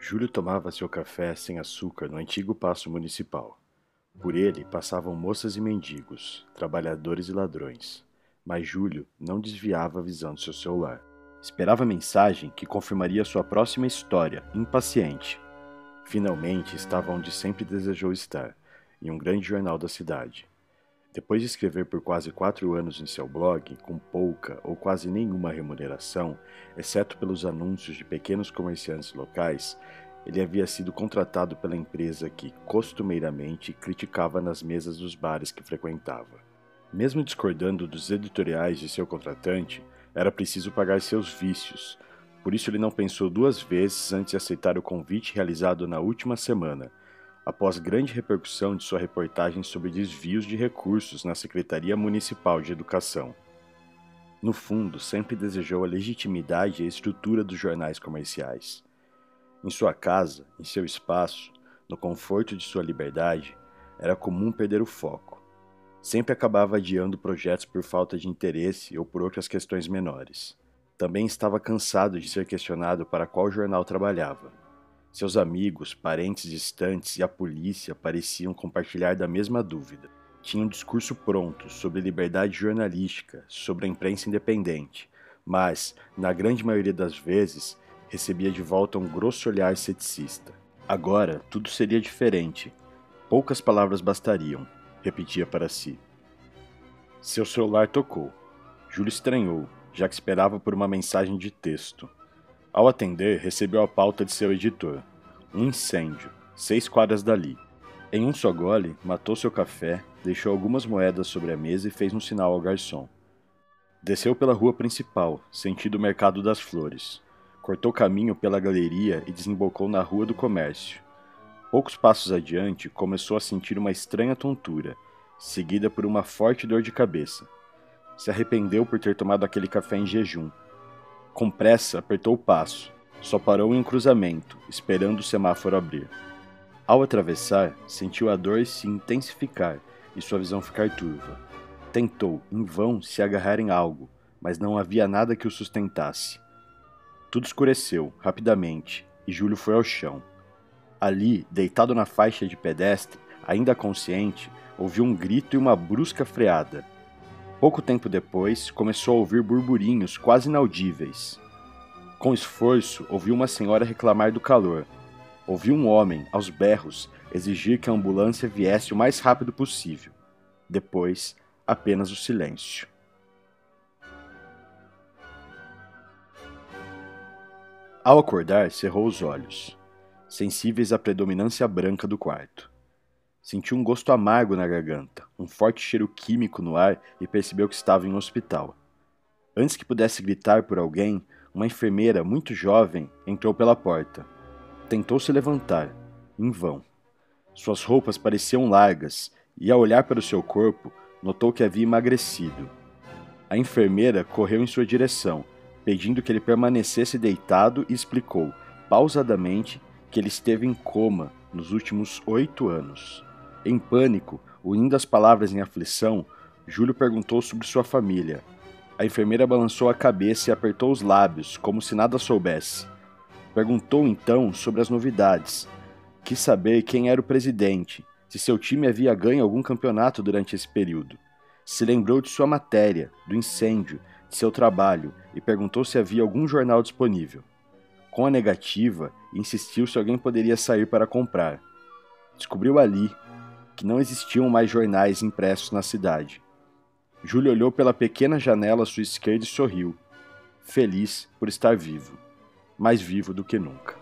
Júlio tomava seu café sem açúcar no antigo paço municipal. Por ele passavam moças e mendigos, trabalhadores e ladrões. Mas Júlio não desviava a visão do seu celular. Esperava a mensagem que confirmaria sua próxima história, impaciente. Finalmente estava onde sempre desejou estar, em um grande jornal da cidade. Depois de escrever por quase quatro anos em seu blog, com pouca ou quase nenhuma remuneração, exceto pelos anúncios de pequenos comerciantes locais, ele havia sido contratado pela empresa que, costumeiramente, criticava nas mesas dos bares que frequentava. Mesmo discordando dos editoriais de seu contratante, era preciso pagar seus vícios, por isso ele não pensou duas vezes antes de aceitar o convite realizado na última semana após grande repercussão de sua reportagem sobre desvios de recursos na Secretaria Municipal de Educação. No fundo, sempre desejou a legitimidade e a estrutura dos jornais comerciais. Em sua casa, em seu espaço, no conforto de sua liberdade, era comum perder o foco. Sempre acabava adiando projetos por falta de interesse ou por outras questões menores. Também estava cansado de ser questionado para qual jornal trabalhava seus amigos, parentes distantes e a polícia pareciam compartilhar da mesma dúvida. Tinha um discurso pronto sobre liberdade jornalística, sobre a imprensa independente, mas, na grande maioria das vezes, recebia de volta um grosso olhar ceticista. Agora, tudo seria diferente. Poucas palavras bastariam, repetia para si. Seu celular tocou. Júlio estranhou, já que esperava por uma mensagem de texto. Ao atender, recebeu a pauta de seu editor. Um incêndio, seis quadras dali. Em um só gole, matou seu café, deixou algumas moedas sobre a mesa e fez um sinal ao garçom. Desceu pela rua principal, sentido Mercado das Flores. Cortou caminho pela galeria e desembocou na Rua do Comércio. Poucos passos adiante, começou a sentir uma estranha tontura, seguida por uma forte dor de cabeça. Se arrependeu por ter tomado aquele café em jejum com pressa, apertou o passo. Só parou em um cruzamento, esperando o semáforo abrir. Ao atravessar, sentiu a dor se intensificar e sua visão ficar turva. Tentou, em vão, se agarrar em algo, mas não havia nada que o sustentasse. Tudo escureceu, rapidamente, e Júlio foi ao chão. Ali, deitado na faixa de pedestre, ainda consciente, ouviu um grito e uma brusca freada. Pouco tempo depois, começou a ouvir burburinhos quase inaudíveis. Com esforço, ouviu uma senhora reclamar do calor. Ouviu um homem, aos berros, exigir que a ambulância viesse o mais rápido possível. Depois, apenas o silêncio. Ao acordar, cerrou os olhos, sensíveis à predominância branca do quarto. Sentiu um gosto amargo na garganta, um forte cheiro químico no ar e percebeu que estava em um hospital. Antes que pudesse gritar por alguém, uma enfermeira muito jovem entrou pela porta. Tentou se levantar, em vão. Suas roupas pareciam largas e, ao olhar para o seu corpo, notou que havia emagrecido. A enfermeira correu em sua direção, pedindo que ele permanecesse deitado e explicou, pausadamente, que ele esteve em coma nos últimos oito anos. Em pânico, unindo as palavras em aflição, Júlio perguntou sobre sua família. A enfermeira balançou a cabeça e apertou os lábios, como se nada soubesse. Perguntou então sobre as novidades. Quis saber quem era o presidente, se seu time havia ganho algum campeonato durante esse período. Se lembrou de sua matéria, do incêndio, de seu trabalho e perguntou se havia algum jornal disponível. Com a negativa, insistiu se alguém poderia sair para comprar. Descobriu ali, que não existiam mais jornais impressos na cidade. Júlio olhou pela pequena janela à sua esquerda e sorriu, feliz por estar vivo, mais vivo do que nunca.